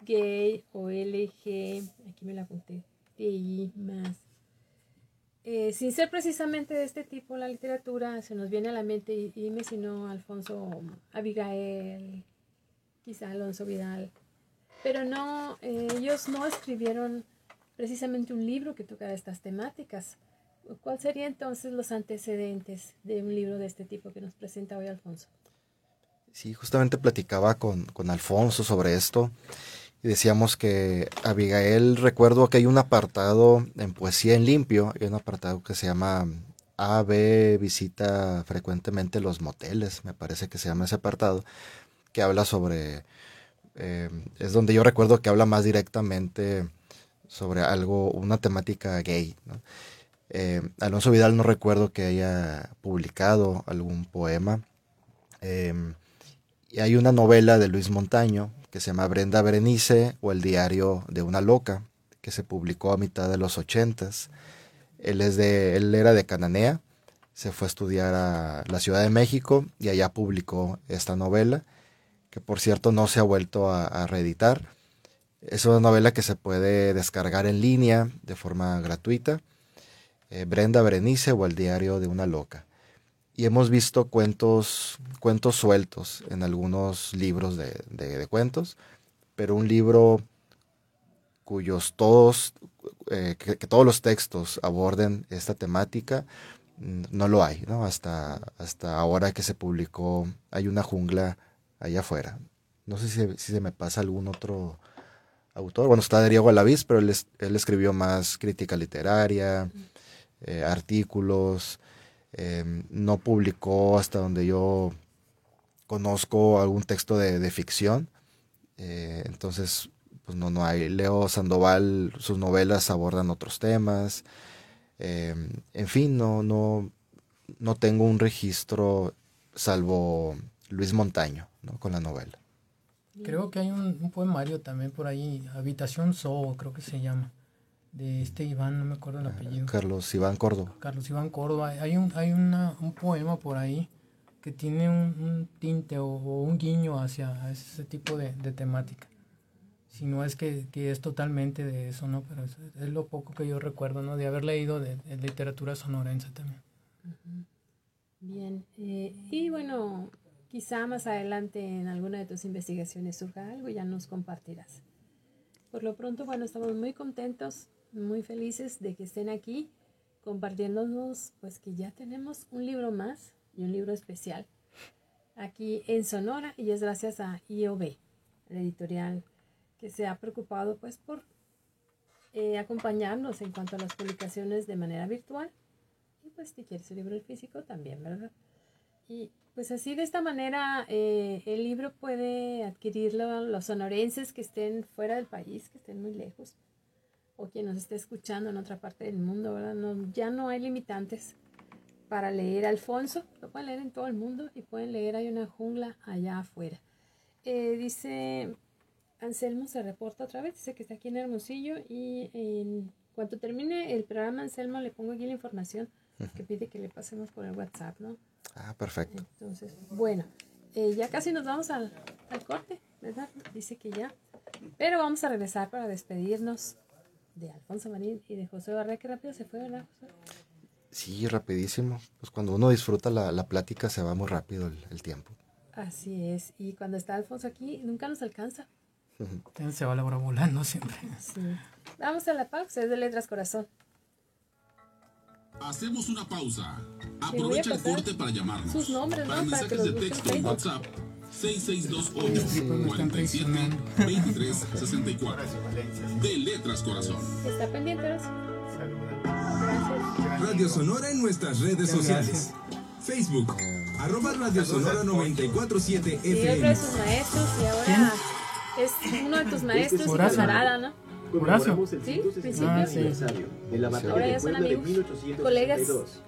gay o LG, aquí me la apunté, TI más, eh, sin ser precisamente de este tipo la literatura, se nos viene a la mente, y, dime si no, Alfonso Abigail, quizá Alonso Vidal, pero no, eh, ellos no escribieron precisamente un libro que tocara estas temáticas. ¿Cuál sería entonces los antecedentes de un libro de este tipo que nos presenta hoy Alfonso? Sí, justamente platicaba con, con Alfonso sobre esto y decíamos que Abigail, recuerdo que hay un apartado en Poesía en Limpio, hay un apartado que se llama AB visita frecuentemente los moteles, me parece que se llama ese apartado, que habla sobre, eh, es donde yo recuerdo que habla más directamente sobre algo, una temática gay. Eh, Alonso Vidal no recuerdo que haya publicado algún poema. Eh, y hay una novela de Luis Montaño que se llama Brenda Berenice o El diario de una loca, que se publicó a mitad de los ochentas. Él, es de, él era de Cananea, se fue a estudiar a la Ciudad de México y allá publicó esta novela, que por cierto no se ha vuelto a, reeditar. Es una novela que se puede descargar en línea de forma gratuita. Eh, Brenda Berenice o El diario de una loca y hemos visto cuentos, cuentos sueltos en algunos libros de, cuentos, pero un libro cuyos todos, eh, que, todos los textos aborden esta temática, no lo hay, ¿no? Hasta, hasta ahora que se publicó Hay una jungla allá afuera. No sé si, se me pasa algún otro autor. Bueno, está Diego Alaviz, pero él, él escribió más crítica literaria, eh, artículos, Em, no publicó hasta donde yo conozco algún texto de, ficción. Eh, entonces, pues no, no hay. Leo Sandoval, sus novelas abordan otros temas. Em, en fin, no, no, no tengo un registro salvo Luis Montaño con la novela. Creo que hay un, un, poemario también por ahí, Habitación So, creo que se llama de este Iván, no me acuerdo el apellido. Carlos Iván Córdoba. Carlos Iván Córdoba. Hay un, hay una, un poema por ahí que tiene un, tinte o, un guiño hacia ese tipo de, temática. Si no es que, es totalmente de eso, ¿no? Pero es, lo poco que yo recuerdo, ¿no? De haber leído de, literatura sonorense también. Bien. Eh, y bueno, quizá más adelante en alguna de tus investigaciones surja algo y ya nos compartirás. Por lo pronto, bueno, estamos muy contentos muy felices de que estén aquí compartiéndonos pues que ya tenemos un libro más y un libro especial aquí en Sonora y es gracias a IOB, la editorial que se ha preocupado pues por eh, acompañarnos en cuanto a las publicaciones de manera virtual y pues si quieres el libro físico también, ¿verdad? Y pues así de esta manera eh, el libro puede adquirirlo los sonorenses que estén fuera del país, que estén muy lejos o quien nos esté escuchando en otra parte del mundo, ¿verdad? No, ya no hay limitantes para leer Alfonso, lo pueden leer en todo el mundo y pueden leer Hay una jungla allá afuera. Eh, dice Anselmo se reporta otra vez, dice que está aquí en Hermosillo y en cuanto termine el programa Anselmo le pongo aquí la información que pide que le pasemos por el WhatsApp, ¿no? Ah, perfecto. Entonces, bueno, eh, ya casi nos vamos al, al corte, ¿verdad? Dice que ya. Pero vamos a regresar para despedirnos de Alfonso Marín y de José Barrera. Qué rápido se fue, ¿verdad, José? Sí, rapidísimo. Pues cuando uno disfruta la, la plática se va muy rápido el, el tiempo. Así es. Y cuando está Alfonso aquí, nunca nos alcanza. Se va la hora volando siempre. Sí. Vamos a la pausa, es de Letras Corazón. Hacemos una pausa. Aprovecha el corte para llamarnos. sus nombres, Para ¿no? Para mensajes los de texto en. WhatsApp 6628 Sí, pues me están 47 traicionando. 23 64. De Letras Corazón. Está pendiente. Gracias. Radio Sonora en nuestras redes sociales. Facebook, arroba Radio Sonora 947 Y otro de FM. sus maestros y ahora es uno de tus maestros y Horacio. camarada, ¿no? El Sí, 160 principio. Ah, sí. de la batalla Ahora de ya son Puebla de amigos, 1862.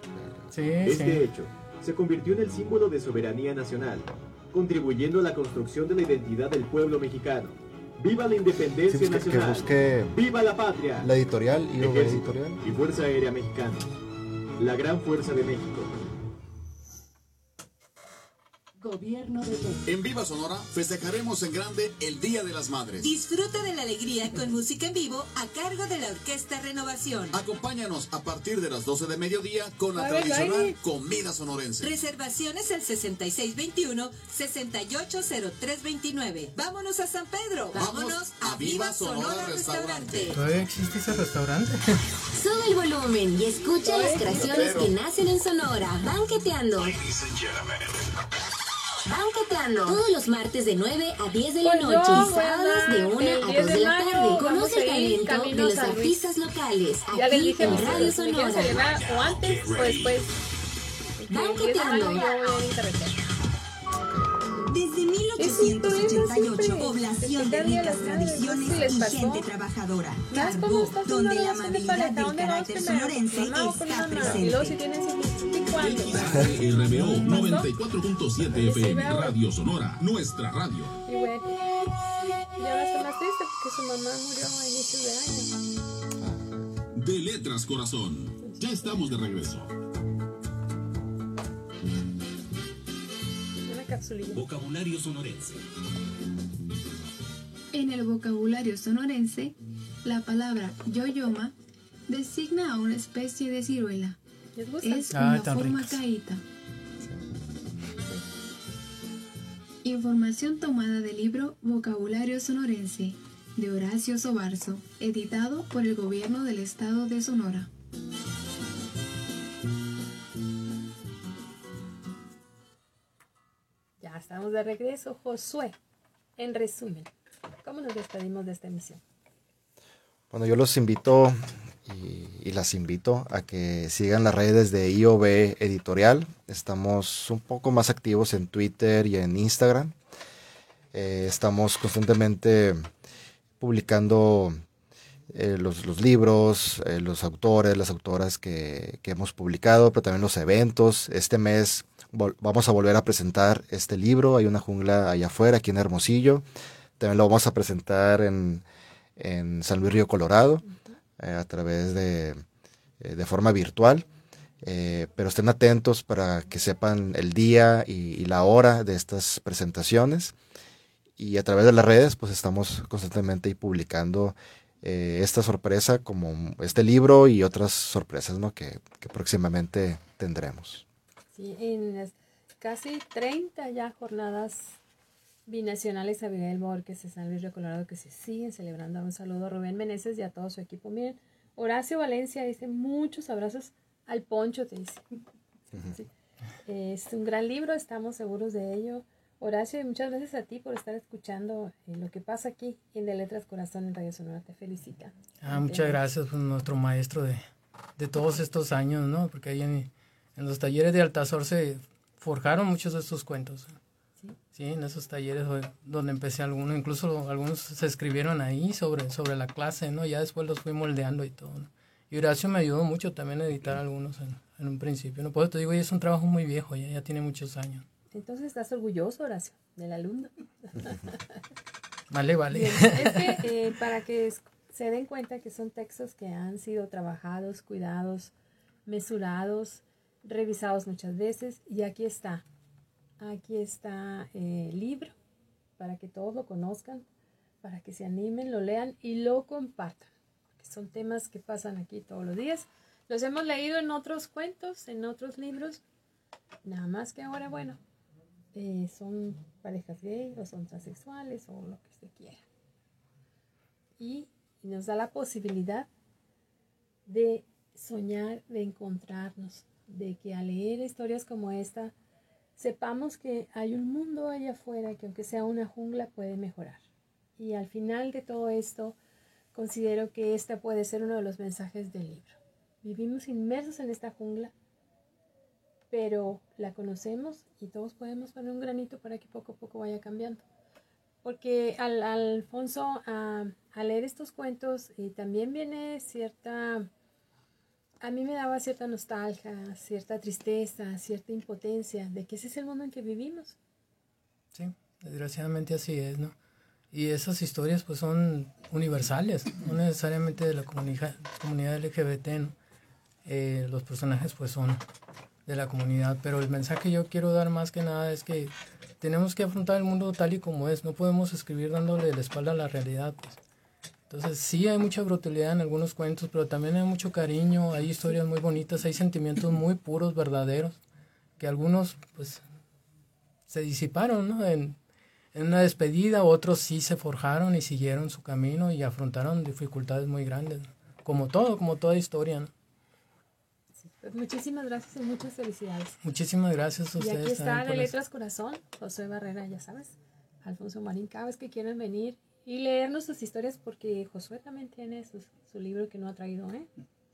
Sí, Este sí. hecho se convirtió en el símbolo de soberanía nacional, contribuyendo a la construcción de la identidad del pueblo mexicano. ¡Viva la Sí, independencia busque- que nacional! ¡Viva la patria! la editorial, IOB Ejército Editorial. y Fuerza Aérea Mexicana. La gran fuerza de México. Gobierno de México. En Viva Sonora festejaremos en grande el Día de las Madres. Disfruta de la alegría con música en vivo a cargo de la Orquesta Renovación. Acompáñanos a partir de las 12 de mediodía con la tradicional comida sonorense. Reservaciones al 6621-680329. Vámonos a San Pedro. Vámonos a Viva Sonora Restaurante. ¿Todavía existe ese restaurante? Sube el volumen y escucha las creaciones que nacen en Sonora. Banqueteando. Banqueteando. Todos los martes de 9 a 10 de la Pues noche y sábados de andar 1 el a 10 2 de de la tarde. Conoce el talento de los artistas locales. Ya les Aquí dije en Radio Sonora. o antes o después. Porque Desde Eso, eso 1888, siempre. población de ricas tradiciones ¿no? ¿Sí les y gente trabajadora. Carbó, donde la amabilidad del ¿dónde vamos carácter sonorense ¿Con mamá o con está presente. RBO 94.7 FM. Radio Sonora, nuestra radio. Y bueno, y ahora está más triste porque su mamá murió a inicios de año. De Letras Corazón. Ya estamos de regreso. Vocabulario sonorense. En el vocabulario sonorense, la palabra yoyoma designa a una especie de ciruela. Es una forma caíta. Información tomada del libro Vocabulario sonorense de Horacio Sobarzo, editado por el Gobierno del Estado de Sonora. Estamos de regreso. Josué, en resumen, ¿cómo nos despedimos de esta emisión? Bueno, yo los invito y, las invito a que sigan las redes de IOB Editorial. Estamos un poco más activos en Twitter y en Instagram. Eh, estamos constantemente publicando eh, los, libros, eh, los autores, las autoras que, hemos publicado, pero también los eventos. Este mes vamos a volver a presentar este libro. Hay una jungla allá afuera, aquí en Hermosillo. También lo vamos a presentar en, en San Luis Río Colorado eh, a través de, de forma virtual. Pero estén atentos para que sepan el día y, y la hora de estas presentaciones. Y a través de las redes, pues estamos constantemente ahí publicando eh, esta sorpresa, como este libro y otras sorpresas ¿no? que, que próximamente tendremos. Sí, en las casi 30 ya jornadas binacionales Abigail Borges de San Luis Río Colorado que se siguen celebrando. Un saludo a Rubén Meneses y a todo su equipo. Miren, Horacio Valencia dice muchos abrazos al Poncho, te dice. Sí. Es un gran libro, estamos seguros de ello. Horacio, y muchas gracias a ti por estar escuchando eh, lo que pasa aquí en De Letras Corazón en Radio Sonora. Te felicita. Ah, muchas gracias, pues, nuestro maestro de, de todos estos años, ¿no? Porque ahí en, en los talleres de Altazor se forjaron muchos de estos cuentos. Sí, en esos talleres donde empecé algunos, incluso algunos se escribieron ahí sobre, sobre la clase, ¿no? Ya después los fui moldeando y todo, ¿no? Y Horacio me ayudó mucho también a editar algunos en, en un principio, ¿no? Por eso te digo, es un trabajo muy viejo, ya, ya tiene muchos años. Entonces, ¿estás orgulloso, Horacio, del alumno? Vale, vale. Bien, es que eh, para que se den cuenta que son textos que han sido trabajados, cuidados, mesurados, revisados muchas veces. Y aquí está, aquí está el libro para que todos lo conozcan, para que se animen, lo lean y lo compartan. Porque son temas que pasan aquí todos los días. Los hemos leído en otros cuentos, en otros libros. Nada más que ahora, bueno, eh, son parejas gay o son transexuales o lo que usted quiera. Y nos da la posibilidad de soñar, de encontrarnos, de que al leer historias como esta, sepamos que hay un mundo allá afuera que aunque sea una jungla puede mejorar. Y al final de todo esto, considero que este puede ser uno de los mensajes del libro. Vivimos inmersos en esta jungla, pero la conocemos y todos podemos poner un granito para que poco a poco vaya cambiando. Porque al, Alfonso, a, leer estos cuentos, y eh, también viene cierta, a mí me daba cierta nostalgia, cierta tristeza, cierta impotencia de que ese es el mundo en que vivimos. Sí, desgraciadamente así es, ¿no? Y esas historias pues son universales, no necesariamente de la comunidad, comunidad LGBT, ¿no? Eh, los personajes pues son de la comunidad, pero el mensaje que yo quiero dar más que nada es que tenemos que afrontar el mundo tal y como es, no podemos escribir dándole la espalda a la realidad. Pues. Entonces sí hay mucha brutalidad en algunos cuentos, pero también hay mucho cariño, hay historias muy bonitas, hay sentimientos muy puros, verdaderos, que algunos pues se disiparon ¿no? en, en una despedida, otros sí se forjaron y siguieron su camino y afrontaron dificultades muy grandes, como todo, como toda historia. ¿no? Pues muchísimas gracias y muchas felicidades. Muchísimas gracias a ustedes. Y aquí está de Letras Corazón, José Barrera, ya sabes, Alfonso Marín, cada vez que quieran venir y leernos sus historias, porque Josué también tiene su, libro que no ha traído, ¿eh?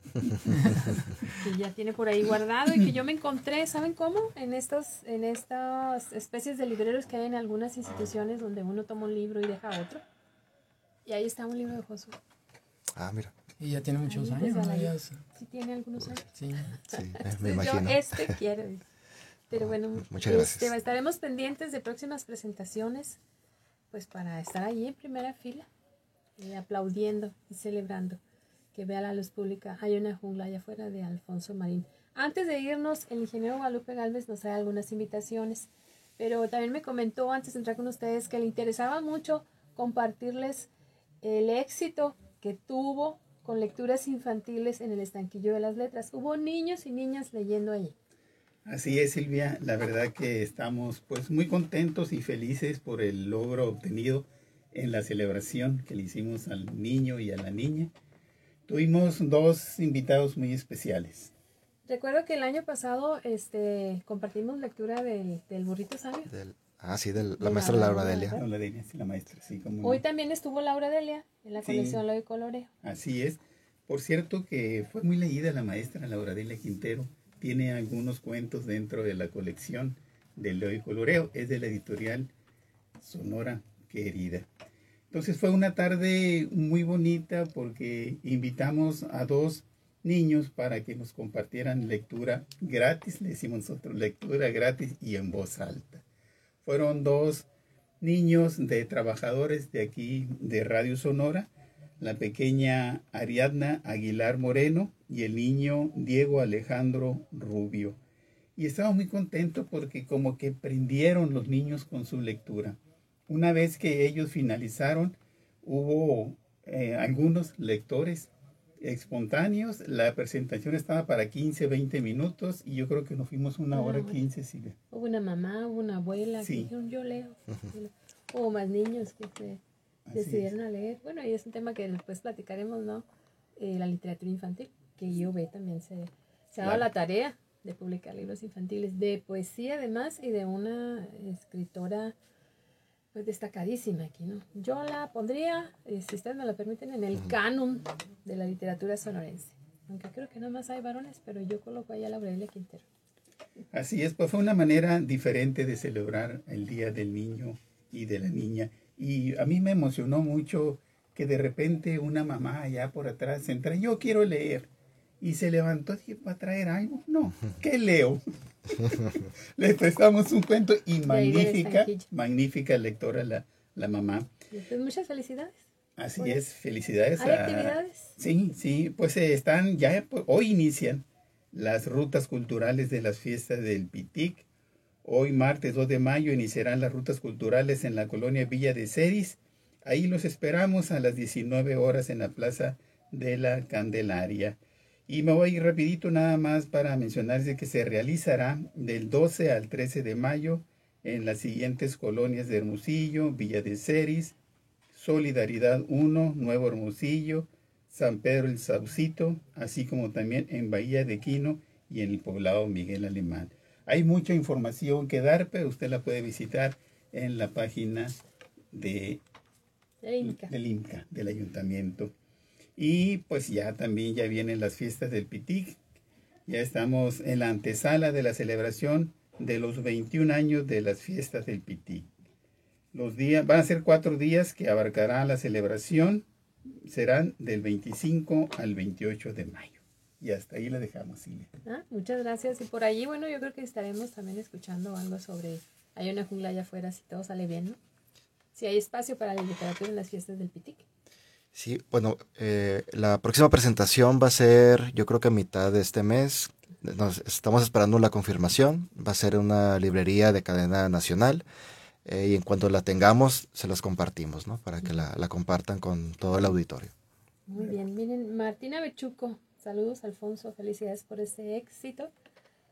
que ya tiene por ahí guardado y que yo me encontré, ¿saben cómo? En estas, en estas especies de libreros que hay en algunas instituciones donde uno toma un libro y deja otro. Y ahí está un libro de Josué. Ah, mira. Y ya tiene muchos años. Sí, tiene algunos años. Sí, sí me imagino. Yo este quiero. Pero bueno, Muchas gracias. Este, estaremos pendientes de próximas presentaciones, pues para estar ahí en primera fila, eh, aplaudiendo y celebrando que vea la luz pública. Hay una jungla allá afuera de Alfonso Marín. Antes de irnos, el ingeniero Guadalupe Galvez nos trae algunas invitaciones, pero también me comentó antes de entrar con ustedes que le interesaba mucho compartirles el éxito que tuvo con lecturas infantiles en el estanquillo de las letras. Hubo niños y niñas leyendo allí. Así es, Silvia. La verdad que estamos pues muy contentos y felices por el logro obtenido en la celebración que le hicimos al niño y a la niña. Tuvimos dos invitados muy especiales. Recuerdo que el año pasado este, compartimos lectura del, burrito sabio. Ah, sí, de la maestra Laura Delia. Laura Delia, sí, la maestra, sí. Como Hoy también estuvo Laura Delia en la colección Lo de Coloreo. Así es. Por cierto que fue muy leída la maestra Laura Delia Quintero. Tiene algunos cuentos dentro de la colección de Leo y Coloreo. Es de la editorial Sonora Querida. Entonces fue una tarde muy bonita porque invitamos a dos niños para que nos compartieran lectura gratis, le decimos nosotros, lectura gratis y en voz alta. Fueron dos niños de trabajadores de aquí de Radio Sonora, la pequeña Ariadna Aguilar Moreno y el niño Diego Alejandro Rubio. Y estaba muy contento porque como que prendieron los niños con su lectura. Una vez que ellos finalizaron, hubo eh, algunos lectores espontáneos. La presentación estaba para 15, 20 minutos y yo creo que nos fuimos una hora 15, Silvia. Hubo una mamá, hubo una abuela que dijeron yo leo. Hubo más niños que se decidieron a leer. Bueno, y es un tema que después platicaremos, ¿no? Eh, la literatura infantil, que yo ve también se, se ha dado la tarea de publicar libros infantiles, de poesía además y de una escritora pues destacadísima aquí, ¿no? Yo la pondría, eh, si ustedes me lo permiten, en el canon de la literatura sonorense. Aunque creo que no más hay varones, pero yo coloco ahí a Laurelia Quintero. Así es, pues fue una manera diferente de celebrar el Día del Niño y de la Niña. Y a mí me emocionó mucho que de repente una mamá allá por atrás entra, yo quiero leer. Y se levantó y dijo, ¿va a traer algo? No, ¿qué leo? Le prestamos un cuento y magnífica, magnífica lectora la, la mamá. Pues muchas felicidades. Así es, felicidades. ¿Hay actividades? Sí, sí, pues están, ya hoy inician las rutas culturales de las fiestas del Pitic. Hoy, martes 2 de mayo, iniciarán las rutas culturales en la colonia Villa de Ceris. Ahí los esperamos a las 19 horas en la Plaza de la Candelaria. Y me voy rapidito nada más para mencionarles que se realizará del 12 al 13 de mayo en las siguientes colonias de Hermosillo, Villa de Ceris, Solidaridad 1, Nuevo Hermosillo, San Pedro el Saucito, así como también en Bahía de Quino y en el poblado Miguel Alemán. Hay mucha información que dar, pero usted la puede visitar en la página de, del INCA, del ayuntamiento. Y pues ya también ya vienen las fiestas del Pitic. Ya estamos en la antesala de la celebración de los 21 años de las fiestas del Pitic. Los días, van a ser cuatro días que abarcará la celebración serán del 25 al 28 de mayo. Y hasta ahí la dejamos, Silvia. Ah, muchas gracias. Y por allí, bueno, yo creo que estaremos también escuchando algo sobre, hay una jungla allá afuera, si todo sale bien, ¿no? Si hay espacio para la literatura en las fiestas del Pitic. Sí, bueno, eh, la próxima presentación va a ser, yo creo que a mitad de este mes. Nos estamos esperando la confirmación. Va a ser una librería de cadena nacional. Eh, y en cuanto la tengamos, se las compartimos, ¿no? Para que la, la, compartan con todo el auditorio. Muy bien, miren, Martina Bechuco, saludos Alfonso, felicidades por este éxito.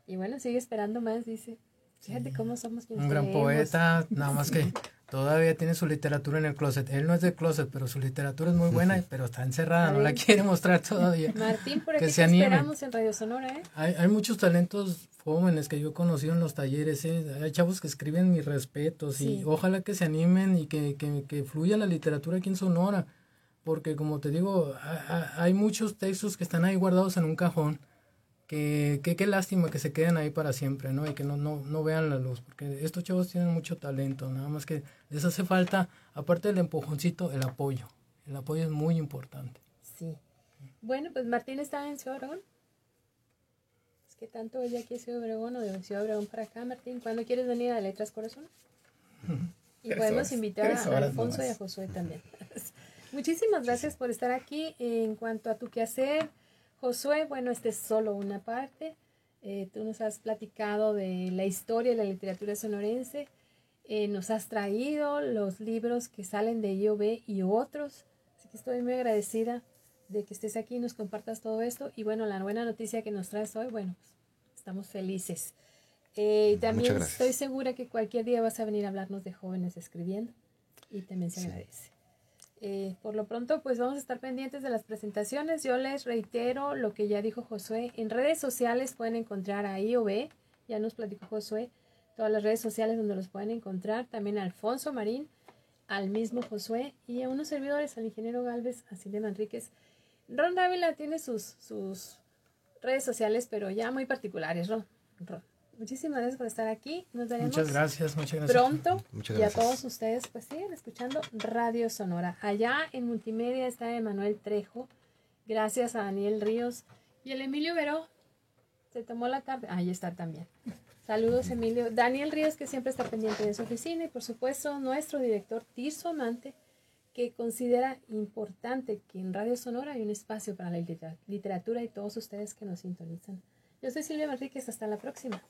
Y bueno, sigue esperando más, dice. Fíjate cómo somos Un gran poeta, nada más que todavía tiene su literatura en el closet. Él no es de closet, pero su literatura es muy buena, pero está encerrada, no la quiere mostrar todavía. Martín, por aquí que se esperamos en Radio Sonora, ¿eh? Hay, hay muchos talentos jóvenes que yo he conocido en los talleres, ¿eh? hay chavos que escriben mis respetos y ojalá que se animen y que, que, que, fluya la literatura aquí en Sonora, porque como te digo, hay muchos textos que están ahí guardados en un cajón, que qué lástima que se queden ahí para siempre, ¿no? Y que no, no, no vean la luz, porque estos chavos tienen mucho talento, nada más que les hace falta, aparte del empujoncito, el apoyo. El apoyo es muy importante. Sí. Bueno, pues Martín está en Ciudad que tanto ella aquí Ciudad Obregón o de Ciudad Obregón para acá, Martín. ¿Cuándo quieres venir a Letras Corazón? Y podemos invitar a Alfonso y a Josué también. Muchísimas gracias por estar aquí. En cuanto a tu quehacer, Josué, bueno, esta es solo una parte. Eh, tú nos has platicado de la historia de la literatura sonorense. Eh, nos has traído los libros que salen de IOB y otros. Así que estoy muy agradecida de que estés aquí y nos compartas todo esto. Y bueno, la buena noticia que nos traes hoy, bueno, pues, estamos felices. Eh, también estoy segura que cualquier día vas a venir a hablarnos de jóvenes escribiendo y también se agradece. Eh, por lo pronto, pues vamos a estar pendientes de las presentaciones. Yo les reitero lo que ya dijo Josué. En redes sociales pueden encontrar a IOB, ya nos platicó Josué, todas las redes sociales donde los pueden encontrar. También a Alfonso Marín, al mismo Josué y a unos servidores, al ingeniero Galvez, a Silvia Manríquez. Ron Dávila tiene sus, sus redes sociales, pero ya muy particulares, Ron. Muchísimas gracias por estar aquí. Nos veremos muchas gracias, muchas gracias. pronto. Y a todos ustedes, pues siguen escuchando Radio Sonora. Allá en multimedia está Emanuel Trejo. Gracias a Daniel Ríos. Y el Emilio Veró se tomó la tarde. Ahí está también. Saludos, Emilio. Daniel Ríos, que siempre está pendiente de su oficina. Y por supuesto, nuestro director Tirso Amante que considera importante que en Radio Sonora hay un espacio para la literatura y todos ustedes que nos sintonizan. Yo soy Silvia Manríquez, hasta la próxima.